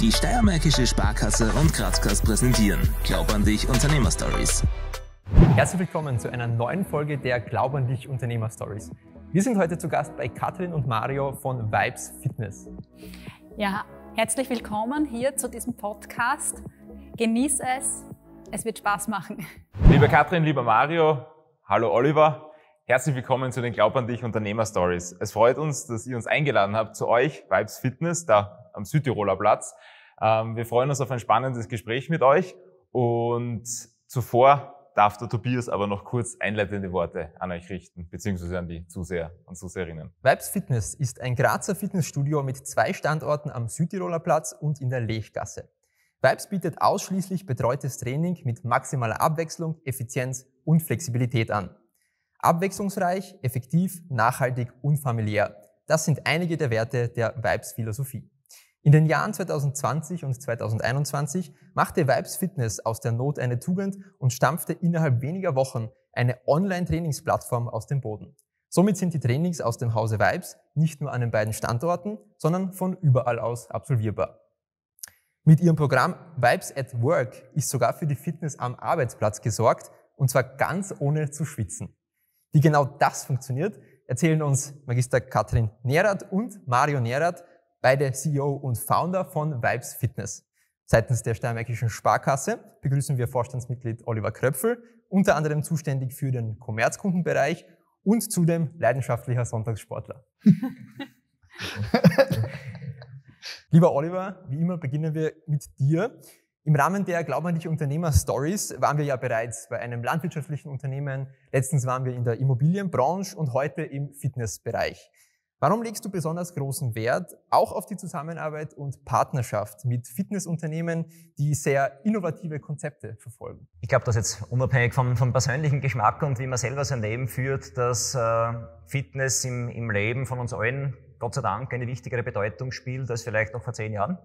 Die Steiermärkische Sparkasse und Grazkast präsentieren Glaub an dich Unternehmerstories. Herzlich willkommen zu einer neuen Folge der Glaub an dich Unternehmerstories. Wir sind heute zu Gast bei Katrin und Mario von Vibes Fitness. Ja, herzlich willkommen hier zu diesem Podcast. Genieß es, es wird Spaß machen. Liebe Katrin, lieber Mario, hallo Oliver. Herzlich willkommen zu den Glaub an dich Unternehmer Stories. Es freut uns, dass ihr uns eingeladen habt zu euch, Vibes Fitness, da am Südtiroler Platz. Ähm, wir freuen uns auf ein spannendes Gespräch mit euch und zuvor darf der Tobias aber noch kurz einleitende Worte an euch richten, beziehungsweise an die Zuseher und Zuseherinnen. Vibes Fitness ist ein Grazer Fitnessstudio mit zwei Standorten am Südtiroler Platz und in der Lechgasse. Vibes bietet ausschließlich betreutes Training mit maximaler Abwechslung, Effizienz und Flexibilität an. Abwechslungsreich, effektiv, nachhaltig und familiär. Das sind einige der Werte der Vibes-Philosophie. In den Jahren 2020 und 2021 machte Vibes Fitness aus der Not eine Tugend und stampfte innerhalb weniger Wochen eine Online-Trainingsplattform aus dem Boden. Somit sind die Trainings aus dem Hause Vibes nicht nur an den beiden Standorten, sondern von überall aus absolvierbar. Mit ihrem Programm Vibes at Work ist sogar für die Fitness am Arbeitsplatz gesorgt, und zwar ganz ohne zu schwitzen. Wie genau das funktioniert, erzählen uns Magister Katrin Nerath und Mario Nerath, beide CEO und Founder von Vibes Fitness. Seitens der Steiermärkischen Sparkasse begrüßen wir Vorstandsmitglied Oliver Kröpfel, unter anderem zuständig für den Kommerzkundenbereich und zudem leidenschaftlicher Sonntagssportler. Lieber Oliver, wie immer beginnen wir mit dir. Im Rahmen der Glaub an dich Unternehmer Stories waren wir ja bereits bei einem landwirtschaftlichen Unternehmen, letztens waren wir in der Immobilienbranche und heute im Fitnessbereich. Warum legst du besonders großen Wert auch auf die Zusammenarbeit und Partnerschaft mit Fitnessunternehmen, die sehr innovative Konzepte verfolgen? Ich glaube, dass jetzt unabhängig vom, vom, persönlichen Geschmack und wie man selber sein Leben führt, dass äh, Fitness im, im Leben von uns allen Gott sei Dank eine wichtigere Bedeutung spielt als vielleicht noch vor zehn Jahren.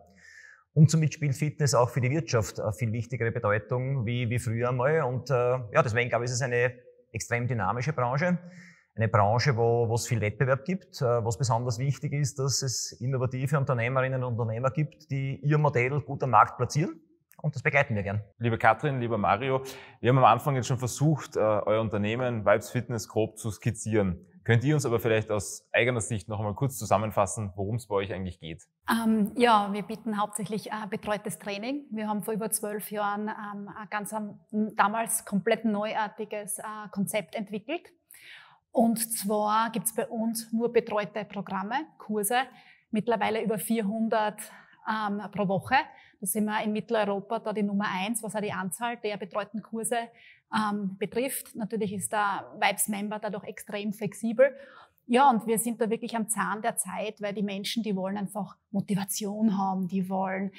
Und somit spielt Fitness auch für die Wirtschaft eine viel wichtigere Bedeutung wie, wie früher einmal. Und äh, ja, deswegen glaube ich, ist es eine extrem dynamische Branche. Eine Branche, wo, wo es viel Wettbewerb gibt, äh, was besonders wichtig ist, dass es innovative Unternehmerinnen und Unternehmer gibt, die ihr Modell gut am Markt platzieren. Und das begleiten wir gern. Liebe Katrin, lieber Mario, wir haben am Anfang jetzt schon versucht, äh, euer Unternehmen Vibes Fitness grob zu skizzieren. Könnt ihr uns aber vielleicht aus eigener Sicht noch einmal kurz zusammenfassen, worum es bei euch eigentlich geht? Ähm, ja, wir bieten hauptsächlich äh, betreutes Training. Wir haben vor über zwölf Jahren ähm, ein ganz damals komplett neuartiges äh, Konzept entwickelt. Und zwar gibt es bei uns nur betreute Programme, Kurse, mittlerweile über 400 ähm, pro Woche. Da sind wir in Mitteleuropa da die Nummer eins, was auch die Anzahl der betreuten Kurse ähm, betrifft. Natürlich ist der Vibes-Member dadurch extrem flexibel. Ja, und wir sind da wirklich am Zahn der Zeit, weil die Menschen, die wollen einfach Motivation haben, die wollen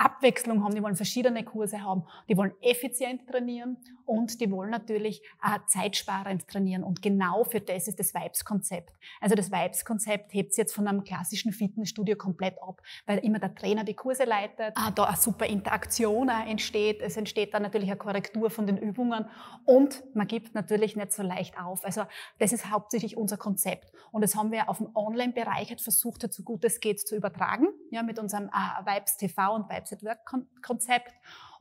Abwechslung haben, die wollen verschiedene Kurse haben, die wollen effizient trainieren und die wollen natürlich äh, zeitsparend trainieren. Und genau für das ist das Vibes-Konzept. Also das Vibes-Konzept hebt sich jetzt von einem klassischen Fitnessstudio komplett ab, weil immer der Trainer die Kurse leitet, äh, da eine super Interaktion äh, entsteht. Es entsteht dann natürlich eine Korrektur von den Übungen und man gibt natürlich nicht so leicht auf. Also das ist hauptsächlich unser Konzept. Und das haben wir auf dem Online-Bereich halt versucht, so gut es geht, zu übertragen, ja, mit unserem äh, Vibes TV und Vibes at Work-Konzept.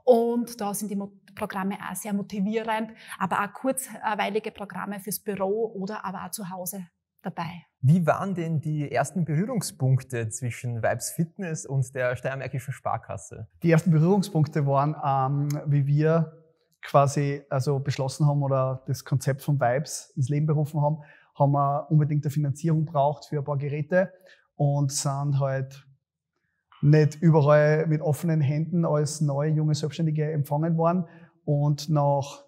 Und da sind die Programme auch sehr motivierend, aber auch kurzweilige Programme fürs Büro oder aber auch zu Hause dabei. Wie waren denn die ersten Berührungspunkte zwischen Vibes Fitness und der Steiermärkischen Sparkasse? Die ersten Berührungspunkte waren, ähm, wie wir quasi also beschlossen haben oder das Konzept von Vibes ins Leben berufen haben, haben wir unbedingt eine Finanzierung braucht für ein paar Geräte und sind halt nicht überall mit offenen Händen als neue junge Selbstständige empfangen worden. Und nach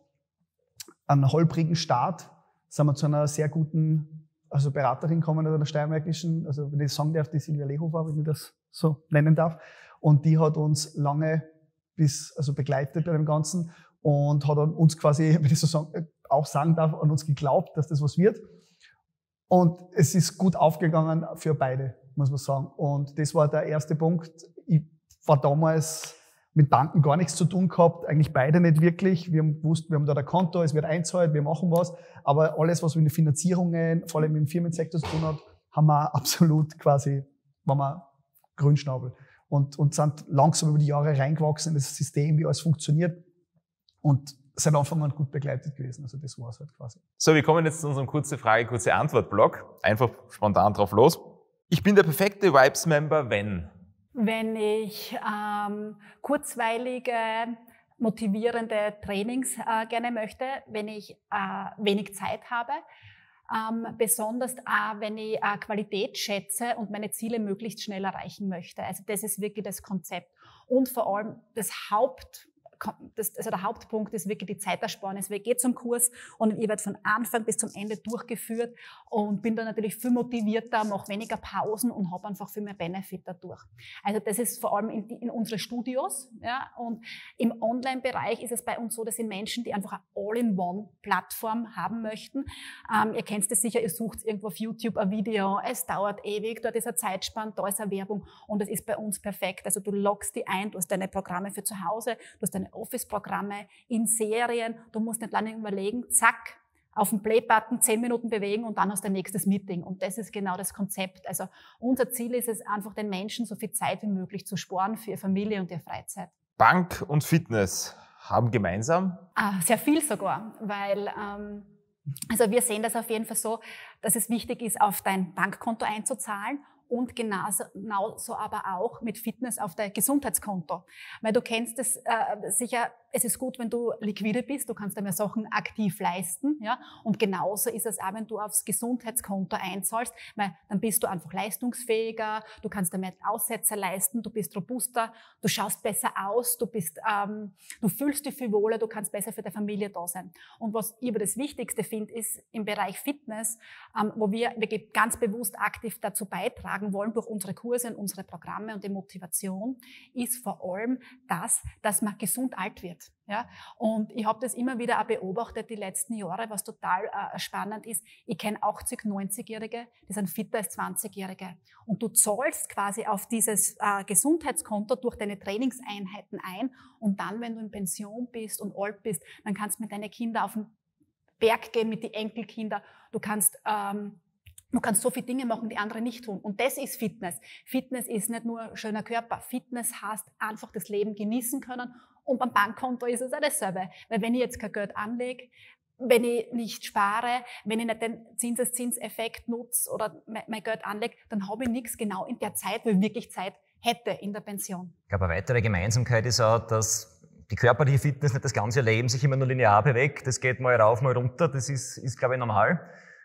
einem holprigen Start sind wir zu einer sehr guten also Beraterin gekommen, also einer steiermärkischen, also wenn ich sagen darf, die Silvia Lehofer, wenn ich das so nennen darf. Und die hat uns lange bis, also begleitet bei dem Ganzen und hat uns quasi, wenn ich so sagen, auch sagen darf, an uns geglaubt, dass das was wird. Und es ist gut aufgegangen für beide muss man sagen. Und das war der erste Punkt. Ich war damals mit Banken gar nichts zu tun gehabt, eigentlich beide nicht wirklich. Wir haben gewusst, wir haben da ein Konto, es wird einzahlt, wir machen was. Aber alles, was mit den Finanzierungen, vor allem im Firmensektor zu tun hat, haben wir absolut quasi, waren wir Grünschnabel. und, und sind langsam über die Jahre reingewachsen in das System, wie alles funktioniert. Und seit Anfang an gut begleitet gewesen. Also das war es halt quasi. So, wir kommen jetzt zu unserem kurze Frage, kurze Antwort-Blog. Einfach spontan drauf los. Ich bin der perfekte Vibes-Member, wenn? Wenn ich ähm, kurzweilige, motivierende Trainings äh, gerne möchte, wenn ich äh, wenig Zeit habe, ähm, besonders auch, wenn ich äh, Qualität schätze und meine Ziele möglichst schnell erreichen möchte. Also das ist wirklich das Konzept. Und vor allem das Haupt, das, also der Hauptpunkt ist wirklich die Zeitersparnis. Ich gehe zum Kurs und ich werde von Anfang bis zum Ende durchgeführt und bin dann natürlich viel motivierter, mache weniger Pausen und habe einfach viel mehr Benefit dadurch. Also das ist vor allem in, in unsere Studios. Ja, und im Online-Bereich ist es bei uns so, dass sind Menschen, die einfach eine All-in-One-Plattform haben möchten. Ähm, ihr kennt es sicher, ihr sucht irgendwo auf YouTube ein Video, es dauert ewig, dort ist ein Zeitspann, da ist eine Werbung und das ist bei uns perfekt. Also du loggst die ein, du hast deine Programme für zu Hause, du hast deine Office-Programme in Serien. Du musst nicht lange überlegen, zack, auf den Play-Button zehn Minuten bewegen und dann hast du ein nächstes Meeting. Und das ist genau das Konzept. Also unser Ziel ist es einfach, den Menschen so viel Zeit wie möglich zu sparen für ihre Familie und ihre Freizeit. Bank und Fitness haben gemeinsam? Ah, sehr viel sogar, weil ähm, also wir sehen das auf jeden Fall so, dass es wichtig ist, auf dein Bankkonto einzuzahlen und genauso, genauso aber auch mit Fitness auf dein Gesundheitskonto. Weil du kennst es äh, sicher, es ist gut, wenn du liquide bist, du kannst dir Sachen aktiv leisten, ja. Und genauso ist es auch, wenn du aufs Gesundheitskonto einzahlst, weil dann bist du einfach leistungsfähiger, du kannst dir mehr Aussätze leisten, du bist robuster, du schaust besser aus, du bist, ähm, du fühlst dich viel wohler, du kannst besser für deine Familie da sein. Und was ich aber das Wichtigste finde, ist im Bereich Fitness, ähm, wo wir wirklich ganz bewusst aktiv dazu beitragen wollen durch unsere Kurse und unsere Programme und die Motivation, ist vor allem das, dass man gesund alt wird. Ja? Und ich habe das immer wieder auch beobachtet die letzten Jahre, was total äh, spannend ist. Ich kenne 80, 90-Jährige, die sind fitter als 20-Jährige. Und du zahlst quasi auf dieses äh, Gesundheitskonto durch deine Trainingseinheiten ein. Und dann, wenn du in Pension bist und alt bist, dann kannst du mit deinen Kindern auf den Berg gehen, mit den Enkelkindern. Du kannst ähm, Du kannst so viele Dinge machen, die andere nicht tun. Und das ist Fitness. Fitness ist nicht nur schöner Körper. Fitness heißt einfach das Leben genießen können und beim Bankkonto ist es auch dasselbe. Weil wenn ich jetzt kein Geld anlege, wenn ich nicht spare, wenn ich nicht den Zinseszinseffekt nutze oder mein Geld anlege, dann habe ich nichts genau in der Zeit, wo ich wirklich Zeit hätte in der Pension. Ich glaube, eine weitere Gemeinsamkeit ist auch, dass die körperliche Fitness nicht das ganze Leben sich immer nur linear bewegt. Das geht mal rauf, mal runter. Das ist, ist glaube ich, normal.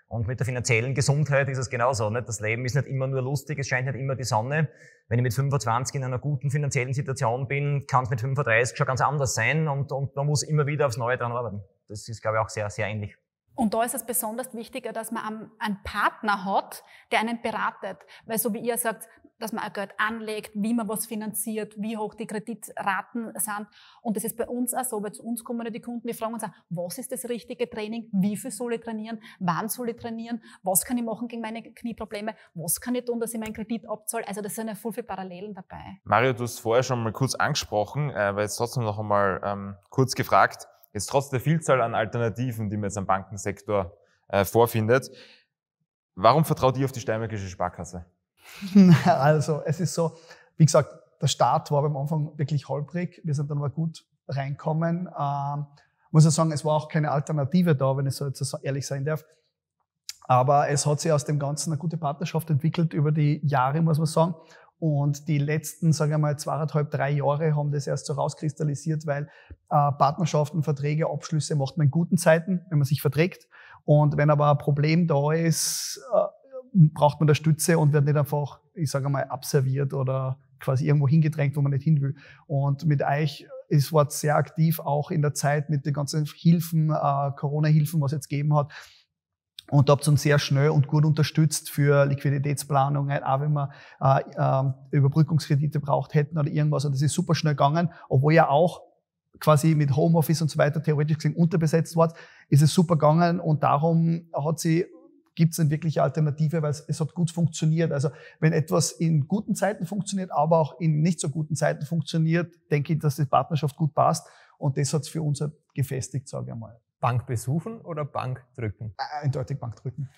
Und mit der finanziellen Gesundheit ist es genauso. Nicht? Das Leben ist nicht immer nur lustig, es scheint nicht immer die Sonne. Wenn ich mit 25 in einer guten finanziellen Situation bin, kann es mit 35 schon ganz anders sein und, und man muss immer wieder aufs Neue dran arbeiten. Das ist, glaube ich, auch sehr, sehr ähnlich. Und da ist es besonders wichtiger, dass man einen Partner hat, der einen beratet. Weil so wie ihr sagt, dass man auch Geld anlegt, wie man was finanziert, wie hoch die Kreditraten sind. Und das ist bei uns auch so, weil zu uns kommen die Kunden, die fragen uns auch, was ist das richtige Training, wie viel soll ich trainieren, wann soll ich trainieren, was kann ich machen gegen meine Knieprobleme, was kann ich tun, dass ich meinen Kredit abzahle. Also das sind ja voll viele Parallelen dabei. Mario, du hast vorher schon mal kurz angesprochen, äh, weil jetzt trotzdem noch einmal ähm, kurz gefragt, jetzt trotz der Vielzahl an Alternativen, die man jetzt am Bankensektor äh, vorfindet, warum vertraut ihr auf die Steinmärkische Sparkasse? Also es ist so, wie gesagt, der Start war am Anfang wirklich holprig. Wir sind dann aber gut reinkommen. Ähm, muss ich sagen, es war auch keine Alternative da, wenn ich so jetzt ehrlich sein darf. Aber es hat sich aus dem Ganzen eine gute Partnerschaft entwickelt über die Jahre, muss man sagen. Und die letzten, sagen wir mal, zweieinhalb, drei Jahre haben das erst so rauskristallisiert, weil äh, Partnerschaften, Verträge, Abschlüsse macht man in guten Zeiten, wenn man sich verträgt. Und wenn aber ein Problem da ist, äh, braucht man da Stütze und wird nicht einfach, ich sage mal, abserviert oder quasi irgendwo hingedrängt, wo man nicht hin will. Und mit euch ist Wort sehr aktiv, auch in der Zeit mit den ganzen Hilfen, äh, Corona-Hilfen, was es jetzt gegeben hat. Und habt uns sehr schnell und gut unterstützt für Liquiditätsplanung, auch wenn wir äh, äh, Überbrückungskredite braucht hätten oder irgendwas. Und das ist super schnell gegangen, obwohl ja auch quasi mit Homeoffice und so weiter theoretisch gesehen unterbesetzt war, ist es super gegangen und darum hat sie gibt es eine wirkliche Alternative, weil es, es hat gut funktioniert. Also wenn etwas in guten Zeiten funktioniert, aber auch in nicht so guten Zeiten funktioniert, denke ich, dass die Partnerschaft gut passt. Und das hat es für uns halt gefestigt, sage ich mal. Bank besuchen oder Bank drücken? Äh, eindeutig Bank drücken.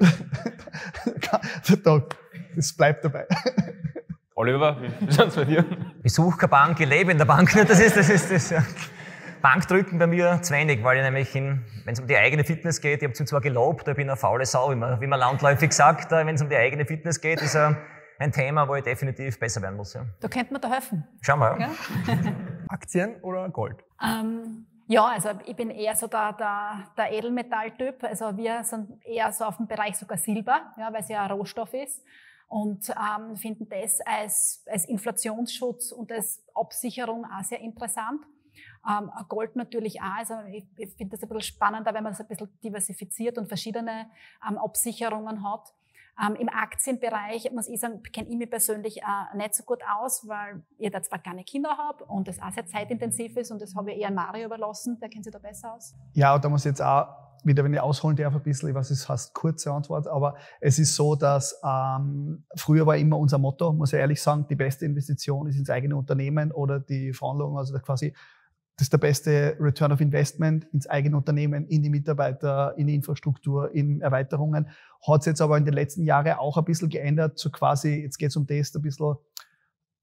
das bleibt dabei. Oliver, wie schaut's bei dir? Besuch keine Bank, ich lebe in der Bank. Das ist, das ist, das. Ja. Bankdrücken bei mir zu wenig, weil ich nämlich, wenn es um die eigene Fitness geht, ich habe zwar gelobt, ich bin eine faule Sau, wie man, wie man landläufig sagt, wenn es um die eigene Fitness geht, ist ein, ein Thema, wo ich definitiv besser werden muss. Ja. Da könnte man da helfen. Schauen wir. Ja? Aktien oder Gold? Ähm, ja, also ich bin eher so der, der, der Edelmetalltyp. Also wir sind eher so auf dem Bereich sogar Silber, ja, weil es ja ein Rohstoff ist. Und ähm, finden das als, als Inflationsschutz und als Absicherung auch sehr interessant. Ähm, Gold natürlich auch. Also ich, ich finde das ein bisschen spannender, wenn man das ein bisschen diversifiziert und verschiedene ähm, Absicherungen hat. Ähm, Im Aktienbereich muss ich sagen, kenne ich mich persönlich äh, nicht so gut aus, weil ich da zwar keine Kinder habe und das auch sehr zeitintensiv ist und das habe ich eher Mario überlassen, der kennt sich da besser aus. Ja, und da muss ich jetzt auch wieder, wenn ich ausholen darf, ein bisschen, weiß, es heißt kurze Antwort, aber es ist so, dass ähm, früher war immer unser Motto, muss ich ehrlich sagen, die beste Investition ist ins eigene Unternehmen oder die Verhandlung, also quasi das ist der beste Return of Investment ins eigene Unternehmen, in die Mitarbeiter, in die Infrastruktur, in Erweiterungen. Hat sich jetzt aber in den letzten Jahren auch ein bisschen geändert, so quasi, jetzt geht es um das ein bisschen,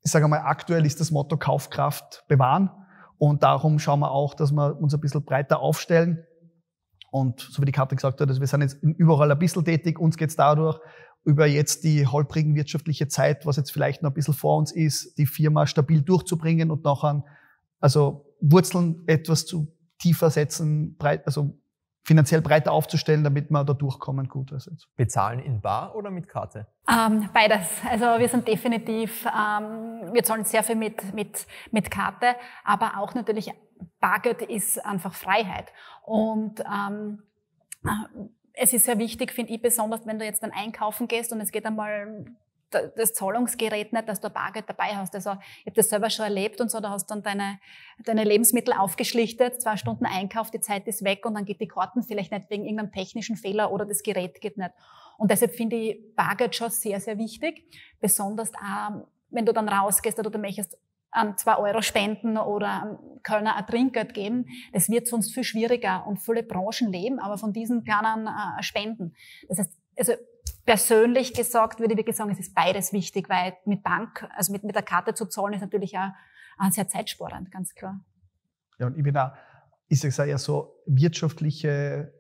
ich sage mal, aktuell ist das Motto Kaufkraft bewahren. Und darum schauen wir auch, dass wir uns ein bisschen breiter aufstellen. Und so wie die Karte gesagt hat, also wir sind jetzt überall ein bisschen tätig. Uns geht es dadurch, über jetzt die holprigen wirtschaftliche Zeit, was jetzt vielleicht noch ein bisschen vor uns ist, die Firma stabil durchzubringen und nachher, also Wurzeln etwas zu tiefer setzen, breit, also finanziell breiter aufzustellen, damit wir da durchkommen gut. Also Bezahlen in Bar oder mit Karte? Ähm, beides. Also wir sind definitiv, ähm, wir zahlen sehr viel mit, mit, mit Karte, aber auch natürlich Bargeld ist einfach Freiheit. Und ähm, äh, es ist sehr wichtig, finde ich, besonders wenn du jetzt dann einkaufen gehst und es geht einmal das Zahlungsgerät nicht, dass du Bargeld dabei hast. Also ich habe das selber schon erlebt und so, da hast du dann deine, deine Lebensmittel aufgeschlichtet, zwei Stunden Einkauf, die Zeit ist weg und dann geht die Karten vielleicht nicht wegen irgendeinem technischen Fehler oder das Gerät geht nicht. Und deshalb finde ich Bargeld schon sehr, sehr wichtig, besonders auch, wenn du dann rausgehst oder du möchtest an zwei Euro spenden oder Kölner ein Trinkgeld geben, das wird sonst viel schwieriger und viele Branchen leben aber von diesen kleinen äh, Spenden. Das heißt, also persönlich gesagt würde ich wirklich sagen, es ist beides wichtig, weil mit Bank, also mit, mit der Karte zu zahlen, ist natürlich auch, sehr zeitsparend, ganz klar. Ja, und ich bin auch, ich sage ja so, wirtschaftliche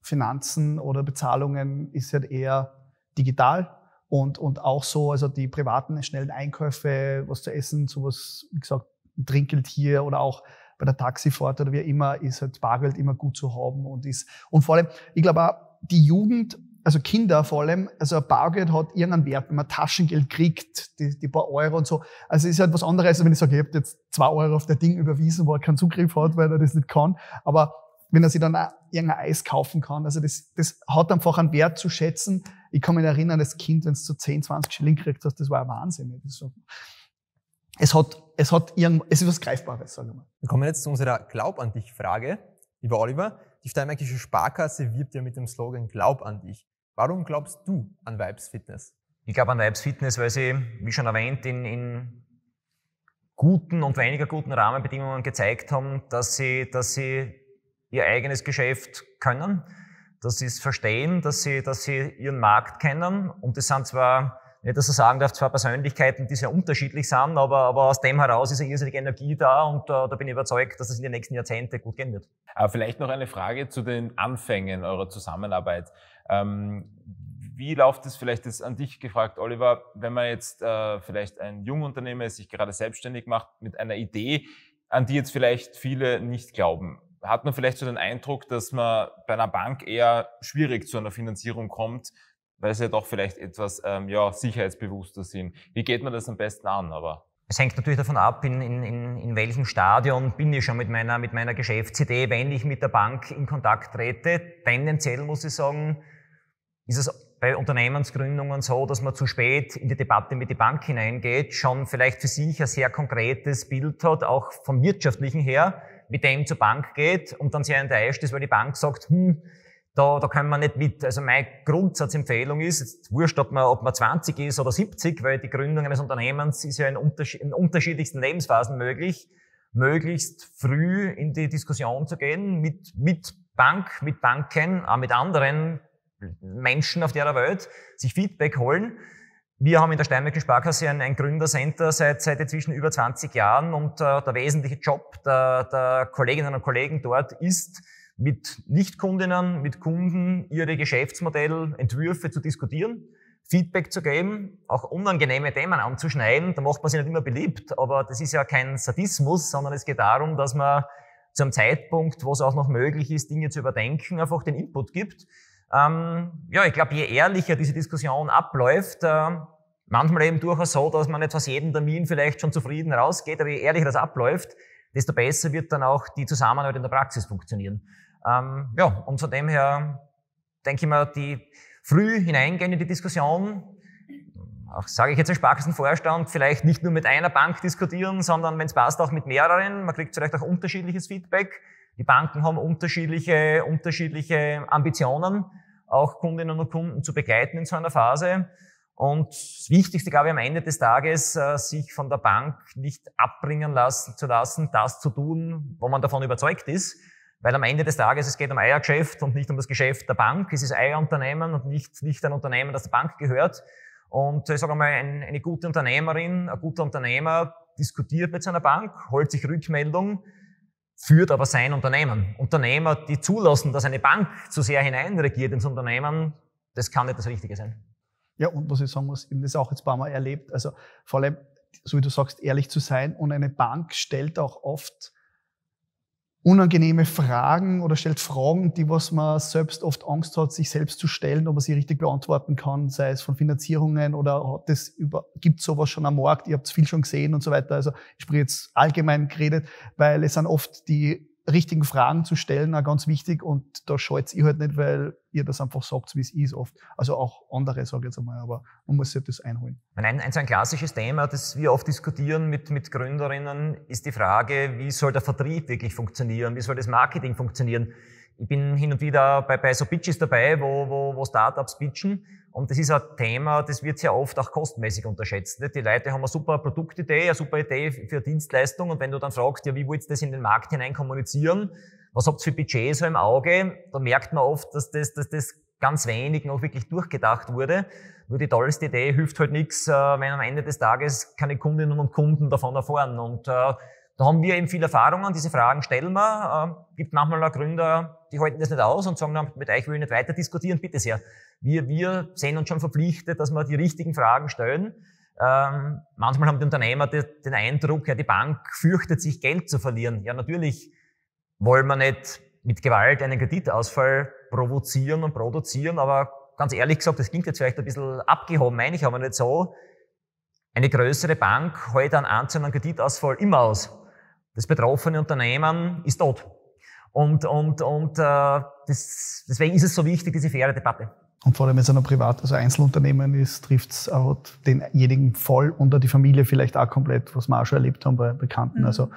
Finanzen oder Bezahlungen ist halt eher digital und, und auch so, also die privaten schnellen Einkäufe, was zu essen, sowas, wie gesagt, ein Trinkgeld hier oder auch bei der Taxifahrt oder wie immer, ist halt Bargeld immer gut zu haben und ist, und vor allem, ich glaube auch, die Jugend also Kinder vor allem, also ein Bargeld hat irgendeinen Wert, wenn man Taschengeld kriegt, die, die paar Euro und so. Also es ist halt was anderes, wenn ich sage, ich habe jetzt zwei Euro auf der Ding überwiesen, wo er keinen Zugriff hat, weil er das nicht kann. Aber wenn er sich dann auch irgendein Eis kaufen kann, also das, das hat einfach einen Wert zu schätzen. Ich kann mich erinnern, als Kind, wenn es so 10, 20 Schilling kriegt hast, das war ein Wahnsinn. So. Es hat, es hat irgend, es ist was Greifbares, sagen wir mal. Wir kommen jetzt zu unserer Glaub an dich Frage. Lieber Oliver, die Steinmärkische Sparkasse wirbt ja mit dem Slogan Glaub an dich. Warum glaubst du an Vibes Fitness? Ich glaube an Vibes Fitness, weil sie, wie schon erwähnt, in, in guten und weniger guten Rahmenbedingungen gezeigt haben, dass sie, dass sie ihr eigenes Geschäft können, dass sie es verstehen, dass sie, dass sie ihren Markt kennen. Und das sind zwar, nicht dass ich sagen darf, zwei Persönlichkeiten, die sehr unterschiedlich sind, aber, aber aus dem heraus ist eine irrsinnige Energie da und uh, da bin ich überzeugt, dass es in den nächsten Jahrzehnten gut gehen wird. Aber vielleicht noch eine Frage zu den Anfängen eurer Zusammenarbeit. Ähm, wie läuft es vielleicht ist an dich gefragt, Oliver, wenn man jetzt äh, vielleicht ein Jungunternehmer sich gerade selbstständig macht mit einer Idee, an die jetzt vielleicht viele nicht glauben? Hat man vielleicht so den Eindruck, dass man bei einer Bank eher schwierig zu einer Finanzierung kommt, weil sie ja doch vielleicht etwas ähm, ja, sicherheitsbewusster sind? Wie geht man das am besten an? Aber es hängt natürlich davon ab, in, in, in, in welchem Stadion bin ich schon mit meiner, mit meiner Geschäftsidee, wenn ich mit der Bank in Kontakt trete. Tendenziell muss ich sagen, ist es bei Unternehmensgründungen so, dass man zu spät in die Debatte mit der Bank hineingeht, schon vielleicht für sich ein sehr konkretes Bild hat, auch vom wirtschaftlichen her, mit dem zur Bank geht und dann sehr enttäuscht ist, weil die Bank sagt, hm, da, da können wir nicht mit. Also meine Grundsatzempfehlung ist, jetzt wurscht, ob man, ob man 20 ist oder 70, weil die Gründung eines Unternehmens ist ja in, unterschied in unterschiedlichsten Lebensphasen möglich, möglichst früh in die Diskussion zu gehen mit, mit Bank, mit Banken, auch mit anderen Menschen auf der Welt sich Feedback holen. wir haben in der Steinmärkischen Sparkasse ein, ein Gründercenter seit, seit inzwischen über 20 Jahren und äh, der wesentliche Job der, der Kolleginnen und Kollegen dort ist, mit Nichtkundinnen, mit Kunden ihre Geschäftsmodellentwürfe zu diskutieren, Feedback zu geben, auch unangenehme Themen anzuschneiden. Da macht man sich nicht immer beliebt, aber das ist ja kein Sadismus, sondern es geht darum, dass man zu einem Zeitpunkt, wo es auch noch möglich ist, Dinge zu überdenken, einfach den Input gibt. Ähm, ja, ich glaube, je ehrlicher diese Diskussion abläuft, äh, manchmal eben durchaus so, dass man aus jedem Termin vielleicht schon zufrieden rausgeht, aber je ehrlicher das abläuft, desto besser wird dann auch die Zusammenarbeit in der Praxis funktionieren. Ähm, ja, und von dem her denke ich mal, die früh hineingehen in die Diskussion, auch sage ich jetzt im Sparkassenvorstand, vielleicht nicht nur mit einer Bank diskutieren, sondern wenn es passt, auch mit mehreren. Man kriegt vielleicht auch unterschiedliches Feedback. Die Banken haben unterschiedliche, unterschiedliche Ambitionen, auch Kundinnen und Kunden zu begleiten in so einer Phase. Und das Wichtigste, glaube ich, am Ende des Tages, äh, sich von der Bank nicht abbringen lassen, zu lassen, das zu tun, wo man davon überzeugt ist, weil am Ende des Tages, es geht um euer Geschäft und nicht um das Geschäft der Bank. Es ist euer Unternehmen und nicht, nicht ein Unternehmen, das der Bank gehört. Und ich sage mal, eine gute Unternehmerin, ein guter Unternehmer diskutiert mit seiner Bank, holt sich Rückmeldung, führt aber sein Unternehmen. Unternehmer, die zulassen, dass eine Bank zu sehr hineinregiert ins Unternehmen, das kann nicht das Richtige sein. Ja, und was ich sagen muss, habe das auch jetzt ein paar Mal erlebt, also vor allem, so wie du sagst, ehrlich zu sein und eine Bank stellt auch oft unangenehme Fragen oder stellt Fragen, die was man selbst oft Angst hat, sich selbst zu stellen, ob man sie richtig beantworten kann, sei es von Finanzierungen oder es über, gibt sowas schon am Markt, ihr habt viel schon gesehen und so weiter. Also ich spreche jetzt allgemein geredet, weil es sind oft die richtigen Fragen zu stellen, auch ganz wichtig. Und da scheut ihr halt nicht, weil ihr das einfach sagt, wie es ist oft. Also auch andere, sage ich jetzt einmal, aber man muss sich das einholen. Ein, ein, ein klassisches Thema, das wir oft diskutieren mit, mit Gründerinnen, ist die Frage, wie soll der Vertrieb wirklich funktionieren? Wie soll das Marketing funktionieren? Ich bin hin und wieder bei, bei so Pitches dabei, wo, wo, wo Startups pitchen. Und das ist ein Thema, das wird sehr oft auch kostenmäßig unterschätzt. Die Leute haben eine super Produktidee, eine super Idee für Dienstleistung. Und wenn du dann fragst, ja, wie wollt ihr das in den Markt hinein kommunizieren? Was habt ihr für Budget so im Auge? Da merkt man oft, dass das, dass das ganz wenig noch wirklich durchgedacht wurde. Nur die tollste Idee hilft halt nichts, äh, wenn am Ende des Tages keine Kundinnen und Kunden davon erfahren. Und äh, da haben wir eben viel Erfahrungen, diese Fragen stellen wir. Äh, gibt manchmal auch Gründer, die halten das nicht aus und sagen, dann, mit euch will ich nicht weiter diskutieren, bitte sehr. Wir, wir sehen uns schon verpflichtet, dass wir die richtigen Fragen stellen. Ähm, manchmal haben die Unternehmer den Eindruck, ja, die Bank fürchtet sich, Geld zu verlieren. Ja, natürlich wollen wir nicht mit Gewalt einen Kreditausfall provozieren und produzieren, aber ganz ehrlich gesagt, das klingt jetzt vielleicht ein bisschen abgehoben, meine ich aber nicht so. Eine größere Bank hält einen einzelnen Kreditausfall immer aus. Das betroffene Unternehmen ist tot. Und, und, und äh, das, deswegen ist es so wichtig, diese faire Debatte. Und vor allem, wenn es ein Privat, also Einzelunternehmen ist, trifft es auch denjenigen voll unter die Familie vielleicht auch komplett, was wir auch schon erlebt haben bei Bekannten. Mhm. Also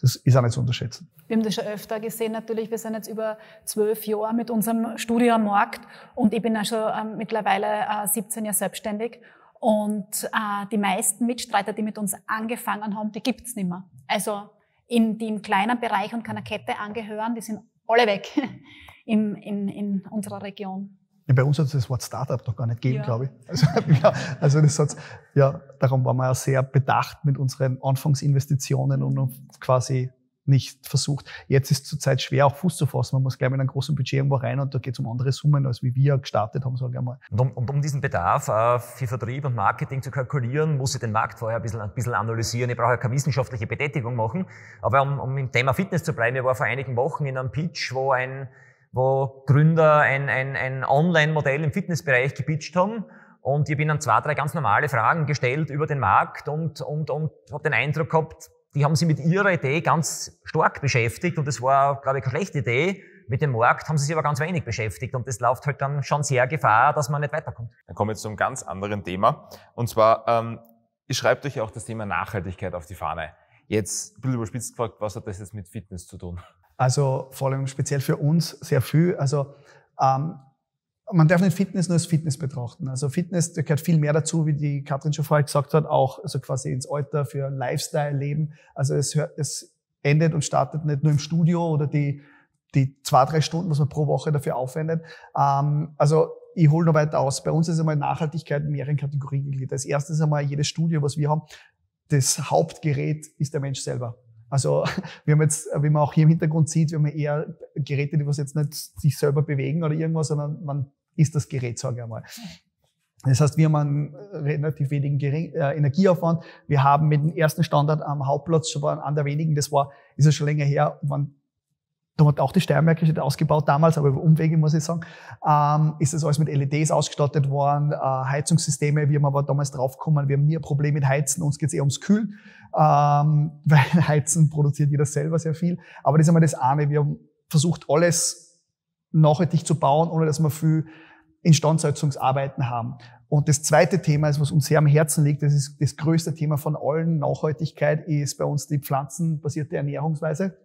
das ist auch nicht zu unterschätzen. Wir haben das schon öfter gesehen, natürlich. Wir sind jetzt über zwölf Jahre mit unserem Studio am Markt und ich bin auch schon äh, mittlerweile äh, 17 Jahre selbstständig. Und äh, die meisten Mitstreiter, die mit uns angefangen haben, die gibt's nicht mehr. Also in, die im kleinen Bereich und keiner Kette angehören, die sind alle weg in, in, in unserer Region. Bei uns hat es das Wort Startup noch gar nicht gegeben, ja. glaube ich. Also, ja, also das hat's, ja, darum waren wir ja sehr bedacht mit unseren Anfangsinvestitionen und quasi nicht versucht. Jetzt ist zurzeit schwer, auch Fuß zu fassen. Man muss gleich mit einem großen Budget irgendwo rein und da geht es um andere Summen, als wie wir gestartet haben, sage ich einmal. Und um, und um diesen Bedarf äh, für Vertrieb und Marketing zu kalkulieren, muss ich den Markt vorher ein bisschen, ein bisschen analysieren. Ich brauche ja keine wissenschaftliche Betätigung machen. Aber um, um im Thema Fitness zu bleiben, ich war vor einigen Wochen in einem Pitch, wo ein wo Gründer ein, ein, ein Online-Modell im Fitnessbereich gepitcht haben. Und ich bin dann zwei, drei ganz normale Fragen gestellt über den Markt und, und, und habe den Eindruck gehabt, die haben sich mit ihrer Idee ganz stark beschäftigt und das war, glaube ich, keine schlechte Idee. Mit dem Markt haben sie sich aber ganz wenig beschäftigt und das läuft halt dann schon sehr Gefahr, dass man nicht weiterkommt. Dann kommen wir jetzt zu einem ganz anderen Thema. Und zwar, ähm, ihr schreibt euch auch das Thema Nachhaltigkeit auf die Fahne. Jetzt ein bisschen überspitzt gefragt, was hat das jetzt mit Fitness zu tun? Also vor allem speziell für uns sehr viel. Also ähm, man darf nicht Fitness nur als Fitness betrachten. Also Fitness, da gehört viel mehr dazu, wie die Katrin schon vorher gesagt hat, auch also quasi ins Alter für Lifestyle-Leben. Also es, hört, es endet und startet nicht nur im Studio oder die, die zwei, drei Stunden, was man pro Woche dafür aufwendet. Ähm, also ich hole noch weiter aus. Bei uns ist einmal Nachhaltigkeit in mehreren Kategorien gegliedert. Als erstes einmal jedes Studio, was wir haben, das Hauptgerät ist der Mensch selber. Also wir haben jetzt, wie man auch hier im Hintergrund sieht, wir haben eher Geräte, die was jetzt nicht sich selber bewegen oder irgendwas, sondern man ist das Gerät, sage ich einmal. Das heißt, wir haben einen relativ wenigen äh, Energieaufwand. Wir haben mit dem ersten Standard am Hauptplatz schon waren an der wenigen, das war, ist ja schon länger her, waren, da hat auch die Steiermärkische nicht ausgebaut damals, aber über Umwege muss ich sagen, ähm, ist das alles mit LEDs ausgestattet worden, äh, Heizungssysteme, wir haben aber damals draufgekommen, wir haben nie ein Problem mit Heizen, uns geht's eher ums Kühlen, ähm, weil Heizen produziert jeder selber sehr viel. Aber das ist einmal das eine, wir haben versucht, alles nachhaltig zu bauen, ohne dass wir viel Instandsetzungsarbeiten haben. Und das zweite Thema ist, was uns sehr am Herzen liegt, das ist das größte Thema von allen Nachhaltigkeit, ist bei uns die pflanzenbasierte Ernährungsweise.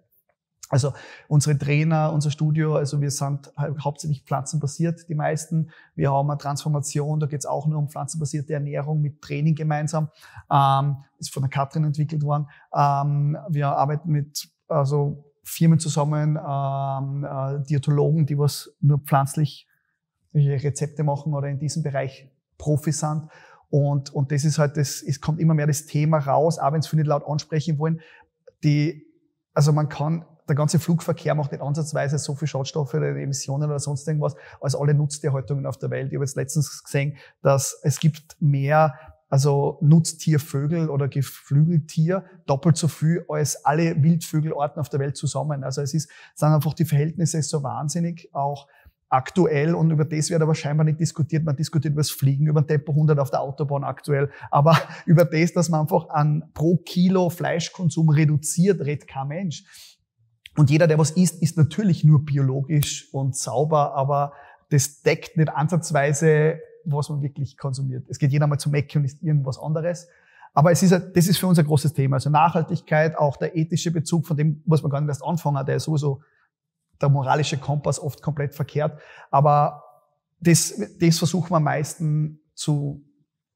Also unsere Trainer, unser Studio, also wir sind hauptsächlich pflanzenbasiert, die meisten. Wir haben eine Transformation, da geht es auch nur um pflanzenbasierte Ernährung mit Training gemeinsam. Ähm, ist von der Katrin entwickelt worden. Ähm, wir arbeiten mit also Firmen zusammen, ähm, äh, Diätologen, die was nur pflanzlich Rezepte machen oder in diesem Bereich Profis sind. Und, und das ist halt, das, es kommt immer mehr das Thema raus, auch wenn es viele laut ansprechen wollen. Die, also man kann, der ganze Flugverkehr macht nicht ansatzweise so viel Schadstoffe oder Emissionen oder sonst irgendwas als alle Nutztierhaltungen auf der Welt. Ich habe jetzt letztens gesehen, dass es gibt mehr also Nutztiervögel oder Geflügeltier doppelt so viel als alle Wildvögelarten auf der Welt zusammen. Also es ist, sind einfach die Verhältnisse so wahnsinnig auch aktuell und über das wird aber scheinbar nicht diskutiert. Man diskutiert über das Fliegen, über den Tempo 100 auf der Autobahn aktuell. Aber über das, dass man einfach an pro Kilo Fleischkonsum reduziert, redet kein Mensch. Und jeder, der was isst, ist natürlich nur biologisch und sauber, aber das deckt nicht ansatzweise, was man wirklich konsumiert. Es geht jeder mal zum Mecken und isst irgendwas anderes. Aber es ist, das ist für uns ein großes Thema. Also Nachhaltigkeit, auch der ethische Bezug, von dem muss man gar nicht erst anfangen, der ist sowieso der moralische Kompass oft komplett verkehrt. Aber das, das versuchen wir am meisten zu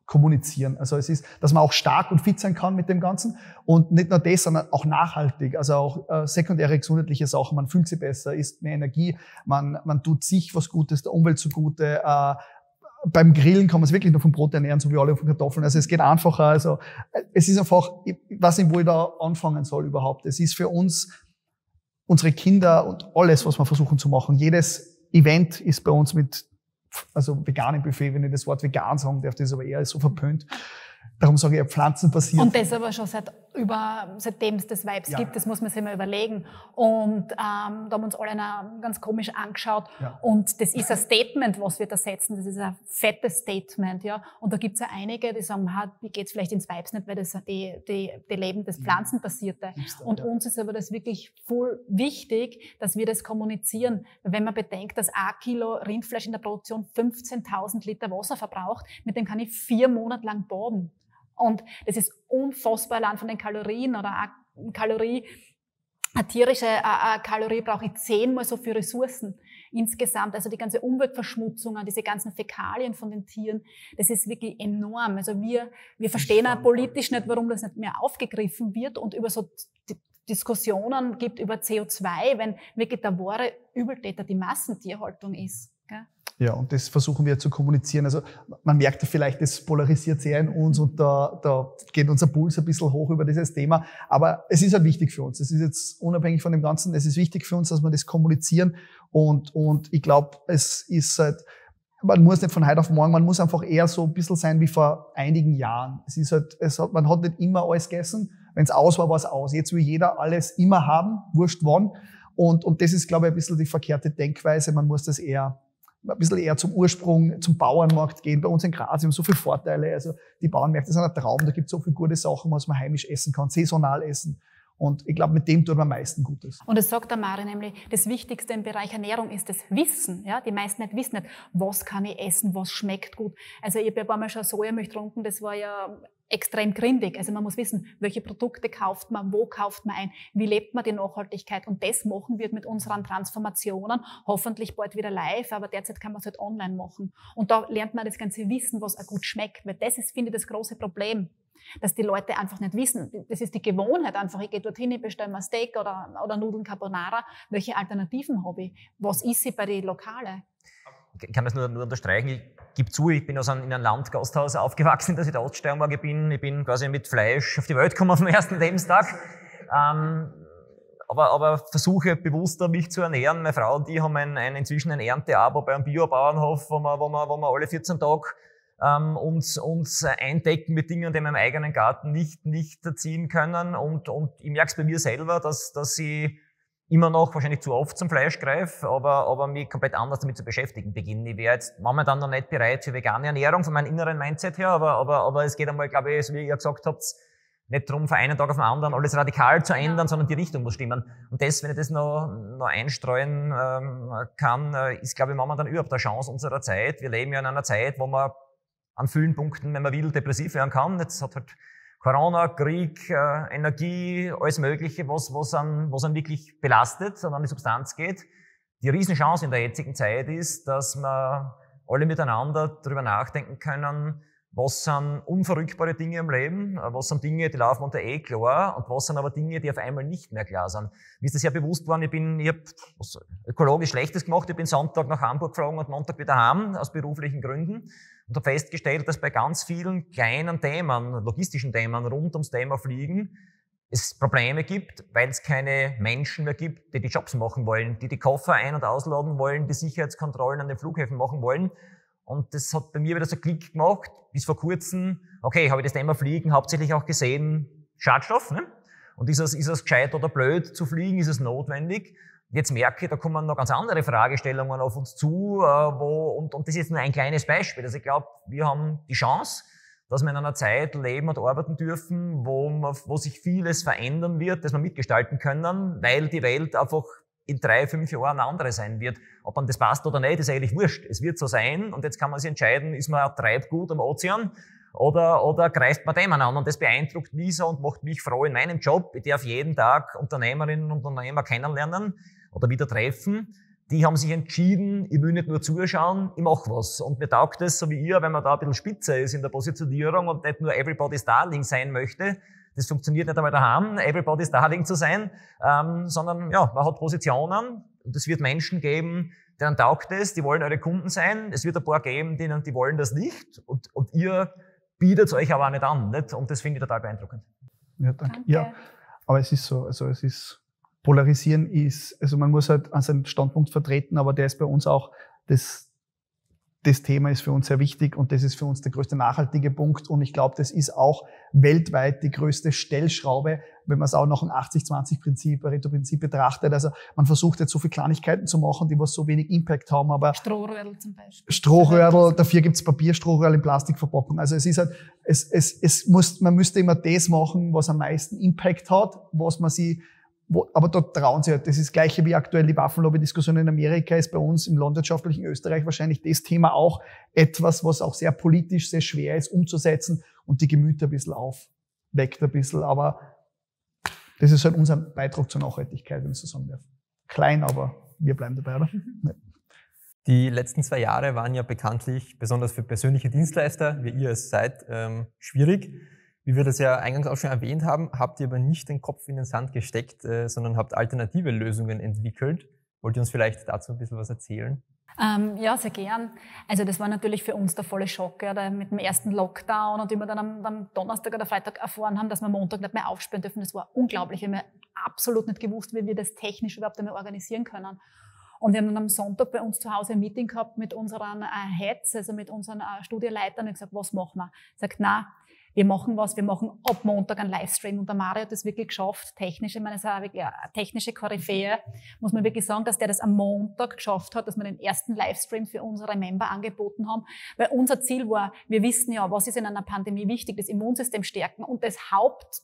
kommunizieren. Also es ist, dass man auch stark und fit sein kann mit dem Ganzen und nicht nur das, sondern auch nachhaltig. Also auch äh, sekundäre gesundheitliche Sachen. Man fühlt sich besser, isst mehr Energie, man, man tut sich was Gutes, der Umwelt zugute. Äh, beim Grillen kann man es wirklich nur vom Brot ernähren, so wie alle von Kartoffeln. Also es geht einfacher. Also es ist einfach, ich weiß nicht, wo ich da anfangen soll überhaupt. Es ist für uns unsere Kinder und alles, was wir versuchen zu machen. Jedes Event ist bei uns mit, also veganem Buffet, wenn ich das Wort vegan sagen darf, das ist aber eher so verpönt. Darum sage ich, pflanzenbasiert. Und das aber schon seit über, seitdem es das Vibes ja. gibt, das muss man sich mal überlegen. Und ähm, da haben uns alle ganz komisch angeschaut. Ja. Und das ist ein Statement, was wir da setzen. Das ist ein fettes Statement, ja. Und da gibt es ja einige, die sagen, ha, wie geht's vielleicht ins Vibes nicht, weil das die, die, die Leben das mhm. Pflanzenbasierte. Da, und ja. uns ist aber das wirklich voll wichtig, dass wir das kommunizieren. Wenn man bedenkt, dass ein Kilo Rindfleisch in der Produktion 15.000 Liter Wasser verbraucht, mit dem kann ich vier Monate lang baden. Und das ist unfassbar allein von den Kalorien oder eine Kalorie, eine tierische eine Kalorie brauche ich zehnmal so viele Ressourcen insgesamt. Also die ganze Umweltverschmutzung, diese ganzen Fäkalien von den Tieren, das ist wirklich enorm. Also wir, wir verstehen auch politisch nicht, warum das nicht mehr aufgegriffen wird und über so Diskussionen gibt über CO2, wenn wirklich der wahre Übeltäter die Massentierhaltung ist. Ja, und das versuchen wir zu kommunizieren. Also man merkt vielleicht, das polarisiert sehr in uns und da, da geht unser Puls ein bisschen hoch über dieses Thema. Aber es ist halt wichtig für uns. Es ist jetzt unabhängig von dem Ganzen, es ist wichtig für uns, dass wir das kommunizieren. Und, und ich glaube, es ist halt, man muss nicht von heute auf morgen, man muss einfach eher so ein bisschen sein wie vor einigen Jahren. Es ist halt, es hat, man hat nicht immer alles gegessen. Wenn es aus war, war es aus. Jetzt will jeder alles immer haben, wurscht wann. Und, und das ist, glaube ich, ein bisschen die verkehrte Denkweise. Man muss das eher ein bisschen eher zum Ursprung, zum Bauernmarkt gehen. Bei uns in Graz, haben so viele Vorteile. Also die Bauernmärkte sind ein Traum, da gibt es so viele gute Sachen, was man heimisch essen kann, saisonal essen. Und ich glaube, mit dem tut man am meisten Gutes. Und es sagt der Mari nämlich, das Wichtigste im Bereich Ernährung ist das Wissen. Ja? Die meisten nicht wissen nicht, was kann ich essen, was schmeckt gut. Also ich habe ein paar Mal schon Sojamilch getrunken, das war ja extrem gründig. Also man muss wissen, welche Produkte kauft man, wo kauft man ein, wie lebt man die Nachhaltigkeit. Und das machen wir mit unseren Transformationen, hoffentlich bald wieder live, aber derzeit kann man es halt online machen. Und da lernt man das ganze Wissen, was auch gut schmeckt, weil das ist, finde ich, das große Problem dass die Leute einfach nicht wissen. Das ist die Gewohnheit einfach. Ich gehe dorthin, ich bestelle mir Steak oder, oder Nudeln Carbonara. Welche Alternativen habe ich? Was ist sie bei den Lokalen? ich kann das nur, nur unterstreichen. Ich gebe zu, ich bin aus einem, in einem Landgasthaus aufgewachsen, dass ich da Oststeiermark bin. Ich bin quasi mit Fleisch auf die Welt gekommen am ersten Lebenstag. Ähm, aber, aber versuche bewusster mich zu ernähren. Meine Frau und ich haben ein, ein, inzwischen ein Ernteabo bei einem Biobauernhof, wo wir, wo wir, wo wir alle 14 Tage ähm, uns, uns eindecken mit Dingen, die wir im eigenen Garten nicht, nicht erziehen können. Und, und ich merke es bei mir selber, dass, dass ich immer noch wahrscheinlich zu oft zum Fleisch greife, aber, aber mich komplett anders damit zu beschäftigen beginne. Ich wäre jetzt momentan noch nicht bereit für vegane Ernährung von meinem inneren Mindset her, aber, aber, aber es geht einmal, glaube ich, so wie ihr gesagt habt, nicht darum, von einem Tag auf den anderen alles radikal zu ändern, sondern die Richtung muss stimmen. Und das, wenn ich das noch, noch einstreuen ähm, kann, äh, ist, glaube ich, momentan überhaupt eine Chance unserer Zeit. Wir leben ja in einer Zeit, wo man an vielen Punkten, wenn man will, depressiv werden kann. Jetzt hat halt Corona, Krieg, äh, Energie, alles Mögliche, was, was, an, was an wirklich belastet und an die Substanz geht. Die Riesenchance in der jetzigen Zeit ist, dass wir alle miteinander darüber nachdenken können, was sind unverrückbare Dinge im Leben, was sind Dinge, die laufen unter eh klar und was sind aber Dinge, die auf einmal nicht mehr klar sind. Mir ist das sehr bewusst geworden, ich bin, ich habe ökologisch Schlechtes gemacht, ich bin Sonntag nach Hamburg geflogen und Montag wieder heim, aus beruflichen Gründen und habe festgestellt, dass bei ganz vielen kleinen Themen, logistischen Themen rund ums Thema Fliegen, es Probleme gibt, weil es keine Menschen mehr gibt, die die Jobs machen wollen, die die Koffer ein- und ausladen wollen, die Sicherheitskontrollen an den Flughäfen machen wollen und das hat bei mir wieder so Klick gemacht, bis vor kurzem, okay, habe ich das Thema Fliegen hauptsächlich auch gesehen, Schadstoff, ne? Und ist es, ist es gescheit oder blöd zu fliegen, ist es notwendig? Jetzt merke ich, da kommen noch ganz andere Fragestellungen auf uns zu, äh, wo, und, und das ist nur ein kleines Beispiel. Also ich glaube, wir haben die Chance, dass wir in einer Zeit leben und arbeiten dürfen, wo, wo sich vieles verändern wird, das wir mitgestalten können, weil die Welt einfach in drei, fünf Jahren eine andere sein wird. Ob man das passt oder nicht, ist eigentlich wurscht. Es wird so sein und jetzt kann man sich entscheiden, ist man Treibgut am Ozean oder, oder greift man dem an. Und das beeindruckt mich so und macht mich froh in meinem Job. Ich darf jeden Tag Unternehmerinnen und Unternehmer kennenlernen oder wieder treffen. Die haben sich entschieden, ich will nicht nur zuschauen, ich mache was. Und mir taugt es, so wie ihr, wenn man da ein bisschen spitze ist in der Positionierung und nicht nur everybody's darling sein möchte, das funktioniert nicht einmal daheim, everybody's darling zu sein, ähm, sondern ja, man hat Positionen und es wird Menschen geben, denen taugt es, die wollen eure Kunden sein. Es wird ein paar geben, denen, die wollen das nicht und, und ihr bietet euch aber auch nicht an. Nicht? Und das finde ich total beeindruckend. Ja, danke. danke. Ja, aber es ist so, also es ist, polarisieren ist, also man muss halt an seinen Standpunkt vertreten, aber der ist bei uns auch das, das Thema ist für uns sehr wichtig und das ist für uns der größte nachhaltige Punkt. Und ich glaube, das ist auch weltweit die größte Stellschraube, wenn man es auch noch ein 80-20-Prinzip, Pareto-Prinzip betrachtet. Also man versucht jetzt so viele Kleinigkeiten zu machen, die was so wenig Impact haben, aber Strohröhrl zum Beispiel. Strohröhrl, dafür gibt's Papierstrohröhrl in Plastikverpackung. Also es ist halt, es, es, es muss, man müsste immer das machen, was am meisten Impact hat, was man sie wo, aber dort trauen sie halt. Das ist das gleiche wie aktuell die Waffenlobby-Diskussion in Amerika ist bei uns im landwirtschaftlichen Österreich wahrscheinlich das Thema auch etwas, was auch sehr politisch sehr schwer ist umzusetzen und die Gemüter ein bisschen aufweckt ein bisschen. Aber das ist halt unser Beitrag zur Nachhaltigkeit, wenn ich so sagen darf. Klein, aber wir bleiben dabei, oder? Die letzten zwei Jahre waren ja bekanntlich, besonders für persönliche Dienstleister, wie ihr es seid, ähm, schwierig. Wie wir das ja eingangs auch schon erwähnt haben, habt ihr aber nicht den Kopf in den Sand gesteckt, äh, sondern habt alternative Lösungen entwickelt. Wollt ihr uns vielleicht dazu ein bisschen was erzählen? Ähm, ja, sehr gern. Also das war natürlich für uns der volle Schock, ja, mit dem ersten Lockdown und wie wir dann am, am, Donnerstag oder Freitag erfahren haben, dass wir Montag nicht mehr aufsperren dürfen. Das war unglaublich. Wir haben absolut nicht gewusst, wie wir das technisch überhaupt einmal organisieren können. Und wir haben dann am Sonntag bei uns zu Hause ein Meeting gehabt mit unseren äh, Heads, also mit unseren äh, Studieleitern und gesagt, was machen wir? Sagt, na, wir machen was, wir machen ab Montag einen Livestream. Und der Mario hat das wirklich geschafft, technisch, ich meine, es ist eine, wirklich eine technische Koryphäe, muss man wirklich sagen, dass der das am Montag geschafft hat, dass wir den ersten Livestream für unsere Member angeboten haben. Weil unser Ziel war, wir wissen ja, was ist in einer Pandemie wichtig, das Immunsystem stärken und das Haupt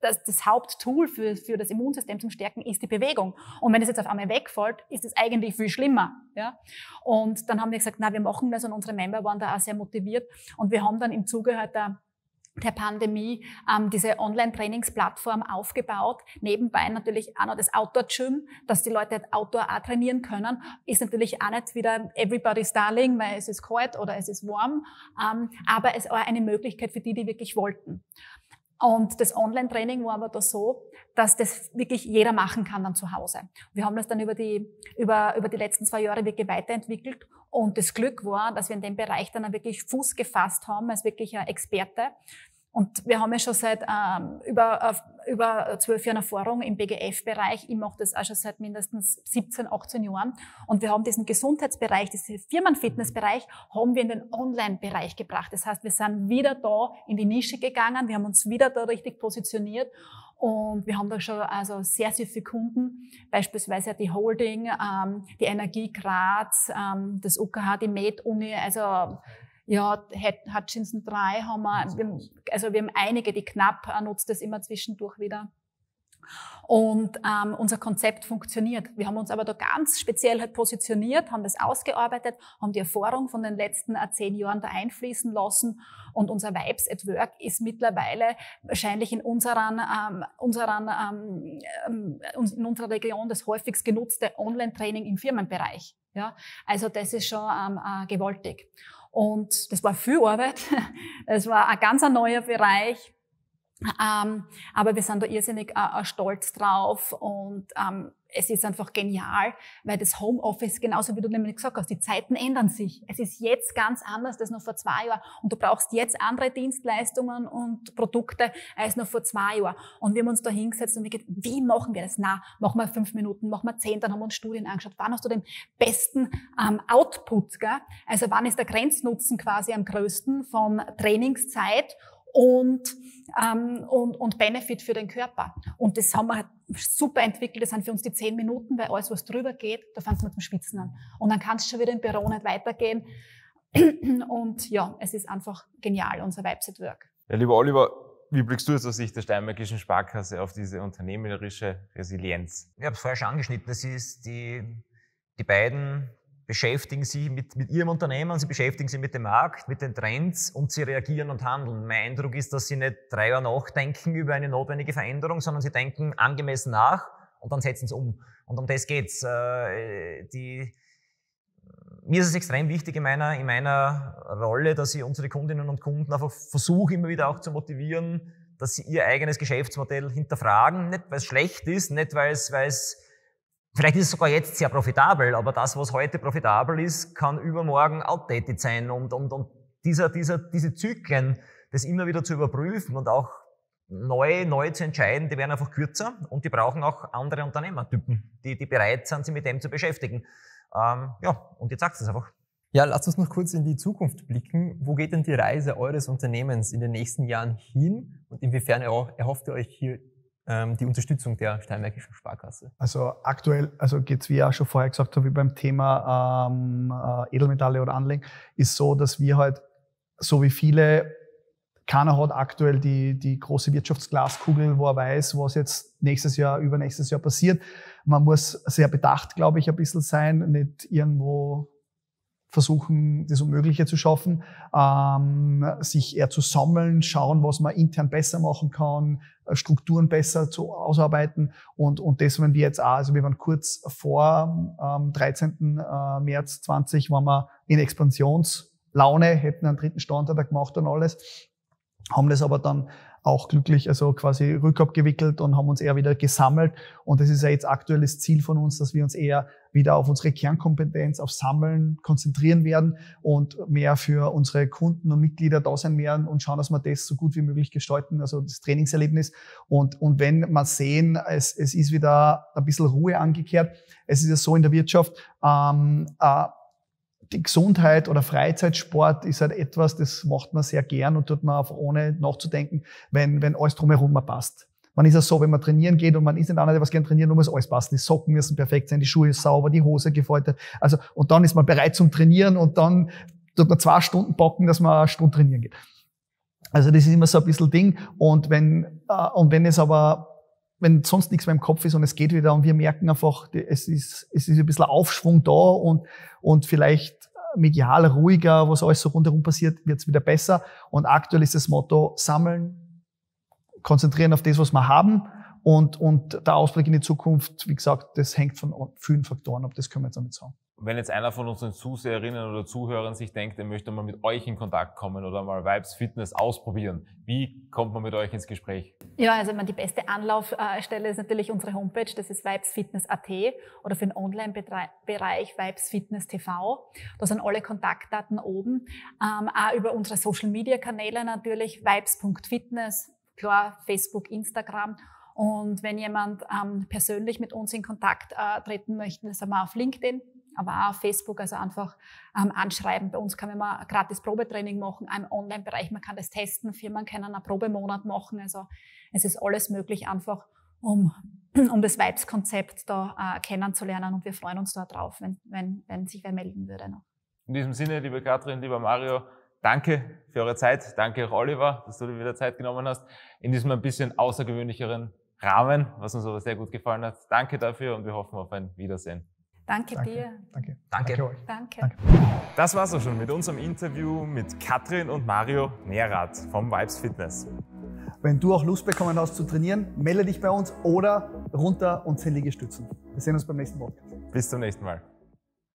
das, das Haupttool für, für das Immunsystem zum Stärken ist die Bewegung. Und wenn es jetzt auf einmal wegfällt, ist es eigentlich viel schlimmer. Ja? Und dann haben wir gesagt, na, wir machen das und unsere Member waren da auch sehr motiviert. Und wir haben dann im Zuge halt der der Pandemie ähm, diese Online-Trainingsplattform aufgebaut. Nebenbei natürlich auch noch das Outdoor-Gym, dass die Leute Outdoor auch trainieren können. Ist natürlich auch nicht wieder everybody's darling, weil es ist kalt oder es ist warm. Ähm, aber es war eine Möglichkeit für die, die wirklich wollten. Und das Online-Training war aber da so, dass das wirklich jeder machen kann dann zu Hause. Wir haben das dann über die, über, über die letzten zwei Jahre wirklich weiterentwickelt Und das Glück war, dass wir in dem Bereich dann wirklich Fuß gefasst haben als wirklich ein Experte. Und wir haben ja schon seit ähm, über, über zwölf Jahren Erfahrung im BGF-Bereich. Ich mache das auch schon seit mindestens 17, 18 Jahren. Und wir haben diesen Gesundheitsbereich, diesen Firmenfitnessbereich, haben wir in den Online-Bereich gebracht. Das heißt, wir sind wieder da in die Nische gegangen. Wir haben uns wieder da richtig positioniert. Und wir haben da schon also sehr, sehr viele Kunden, beispielsweise die Holding, ähm, die Energie Graz, ähm, das UKH, die Med-Uni, also ja, Hutchinson 3 haben wir, wir, also wir haben einige, die knapp nutzt das immer zwischendurch wieder. Und ähm, unser Konzept funktioniert. Wir haben uns aber da ganz speziell halt positioniert, haben das ausgearbeitet, haben die Erfahrung von den letzten äh, zehn Jahren da einfließen lassen. Und unser Vibes at Work ist mittlerweile wahrscheinlich in, unseren, ähm, unseren, ähm, ähm in unserer Region das häufigst genutzte Online-Training im Firmenbereich. Ja, also das ist schon ähm, äh, gewaltig. Und das war viel Arbeit. Es war ein ganz neuer Bereich. Ähm, aber wir sind da irrsinnig äh, stolz drauf und ähm, es ist einfach genial, weil das Homeoffice, genauso wie du nämlich gesagt hast, die Zeiten ändern sich. Es ist jetzt ganz anders als noch vor zwei Jahren und du brauchst jetzt andere Dienstleistungen und Produkte als noch vor zwei Jahren. Und wir haben uns da hingesetzt und wir gedacht, wie machen wir das? Na, machen wir fünf Minuten, machen wir zehn, dann haben wir uns Studien angeschaut. Wann hast du den besten ähm, Output? Gell? Also wann ist der Grenznutzen quasi am größten von Trainingszeit und, ähm, und, und Benefit für den Körper. Und das haben wir halt super entwickelt. Das sind für uns die zehn Minuten, weil alles, was drüber geht, da fängt man zum Schwitzen an. Und dann kann es schon wieder im Büro nicht weitergehen. Und ja, es ist einfach genial, unser Vibes at Work. Ja, lieber Oliver, wie blickst du jetzt aus Sicht der Steinmärkischen Sparkasse auf diese unternehmerische Resilienz? Ich habe es vorher schon angeschnitten. Das ist die, die beiden beschäftigen sich mit, mit ihrem Unternehmen, sie beschäftigen sich mit dem Markt, mit den Trends und sie reagieren und handeln. Mein Eindruck ist, dass sie nicht drei Jahre nachdenken über eine notwendige Veränderung, sondern sie denken angemessen nach und dann setzen sie um. Und um das geht's. Äh, die, mir ist es extrem wichtig in meiner, in meiner Rolle, dass ich unsere Kundinnen und Kunden einfach versuche, immer wieder auch zu motivieren, dass sie ihr eigenes Geschäftsmodell hinterfragen. Nicht, weil es schlecht ist, nicht, weil es, weil es Vielleicht ist es sogar jetzt sehr profitabel, aber das, was heute profitabel ist, kann übermorgen outdated sein. Und, und, und dieser, dieser, diese Zyklen, das immer wieder zu überprüfen und auch neu, neu zu entscheiden, die werden einfach kürzer und die brauchen auch andere Unternehmertypen, die, die bereit sind, sich mit dem zu beschäftigen. Ähm, ja, und jetzt sagt es einfach. Ja, lasst uns noch kurz in die Zukunft blicken. Wo geht denn die Reise eures Unternehmens in den nächsten Jahren hin und inwiefern erhofft ihr euch hier die Unterstützung der Steinmärkischen Sparkasse? Also aktuell, also geht's wie ich auch schon vorher gesagt habe, wie beim Thema ähm, äh, Edelmetalle oder Anlegen, ist so, dass wir halt, so wie viele, keiner hat aktuell die, die große Wirtschaftsglaskugel, wo er weiß, was jetzt nächstes Jahr, übernächstes Jahr passiert. Man muss sehr bedacht, glaube ich, ein bisschen sein, nicht irgendwo versuchen, das Unmögliche zu schaffen, ähm, sich eher zu sammeln, schauen, was man intern besser machen kann, äh, Strukturen besser zu ausarbeiten und, und das, wenn wir jetzt auch, also wir waren kurz vor ähm, 13. Äh, März 20, waren wir in Expansionslaune, hätten einen dritten Standort gemacht und alles, haben das aber dann auch glücklich, also quasi rückabgewickelt und haben uns eher wieder gesammelt. Und das ist ja jetzt aktuelles Ziel von uns, dass wir uns eher wieder auf unsere Kernkompetenz, auf Sammeln konzentrieren werden und mehr für unsere Kunden und Mitglieder da sein werden und schauen, dass wir das so gut wie möglich gestalten, also das Trainingserlebnis. Und, und wenn wir sehen, es, es ist wieder ein bisschen Ruhe angekehrt, es ist ja so in der Wirtschaft, ähm, äh, die Gesundheit oder Freizeitsport ist halt etwas, das macht man sehr gern und tut man auch ohne nachzudenken, wenn, wenn alles drumherum passt. Man ist ja so, wenn man trainieren geht und man ist nicht einer, der was gern trainieren, nur muss alles passen. Die Socken müssen perfekt sein, die Schuhe sauber, die Hose gefaltet. Also, und dann ist man bereit zum Trainieren und dann tut man zwei Stunden bocken, dass man eine Stunde trainieren geht. Also, das ist immer so ein bisschen Ding. Und wenn, äh, und wenn es aber wenn sonst nichts mehr im Kopf ist und es geht wieder und wir merken einfach, es ist, es ist ein bisschen Aufschwung da und, und vielleicht medial ruhiger, was alles so rundherum passiert, wird es wieder besser. Und aktuell ist das Motto sammeln, konzentrieren auf das, was wir haben und, und der Ausblick in die Zukunft, wie gesagt, das hängt von vielen Faktoren ab, das können wir jetzt auch nicht sagen. Wenn jetzt einer von unseren Zuseherinnen oder Zuhörern sich denkt, er möchte mal mit euch in Kontakt kommen oder mal Vibes Fitness ausprobieren, wie kommt man mit euch ins Gespräch? Ja, also die beste Anlaufstelle ist natürlich unsere Homepage, das ist vibesfitness.at oder für den Online-Bereich Vibes Fitness TV. Da sind alle Kontaktdaten oben. Ähm, auch über unsere Social-Media-Kanäle natürlich, vibes.fitness, klar, Facebook, Instagram und wenn jemand ähm, persönlich mit uns in Kontakt äh, treten möchte, sind wir auf LinkedIn, aber auch auf Facebook, also einfach ähm, anschreiben. Bei uns kann man mal gratis Probetraining machen, im Online-Bereich, man kann das testen, Firmen können einen Probemonat machen. Also es ist alles möglich, einfach um, um das Vibes-Konzept da äh, kennenzulernen und wir freuen uns da drauf, wenn, wenn, wenn sich wer melden würde noch. In diesem Sinne, liebe Katrin, lieber Mario, danke für eure Zeit. Danke auch Oliver, dass du dir wieder Zeit genommen hast. In diesem ein bisschen außergewöhnlicheren Rahmen, was uns aber sehr gut gefallen hat. Danke dafür und wir hoffen auf ein Wiedersehen. Danke, Danke. dir. Danke. Danke. Danke euch. Danke. Danke. Das war's auch schon mit unserem Interview mit Katrin und Mario Nerath vom Vibes Fitness. Wenn du auch Lust bekommen hast zu trainieren, melde dich bei uns oder runter und 10 Liegestützen. Wir sehen uns beim nächsten Podcast. Bis zum nächsten Mal.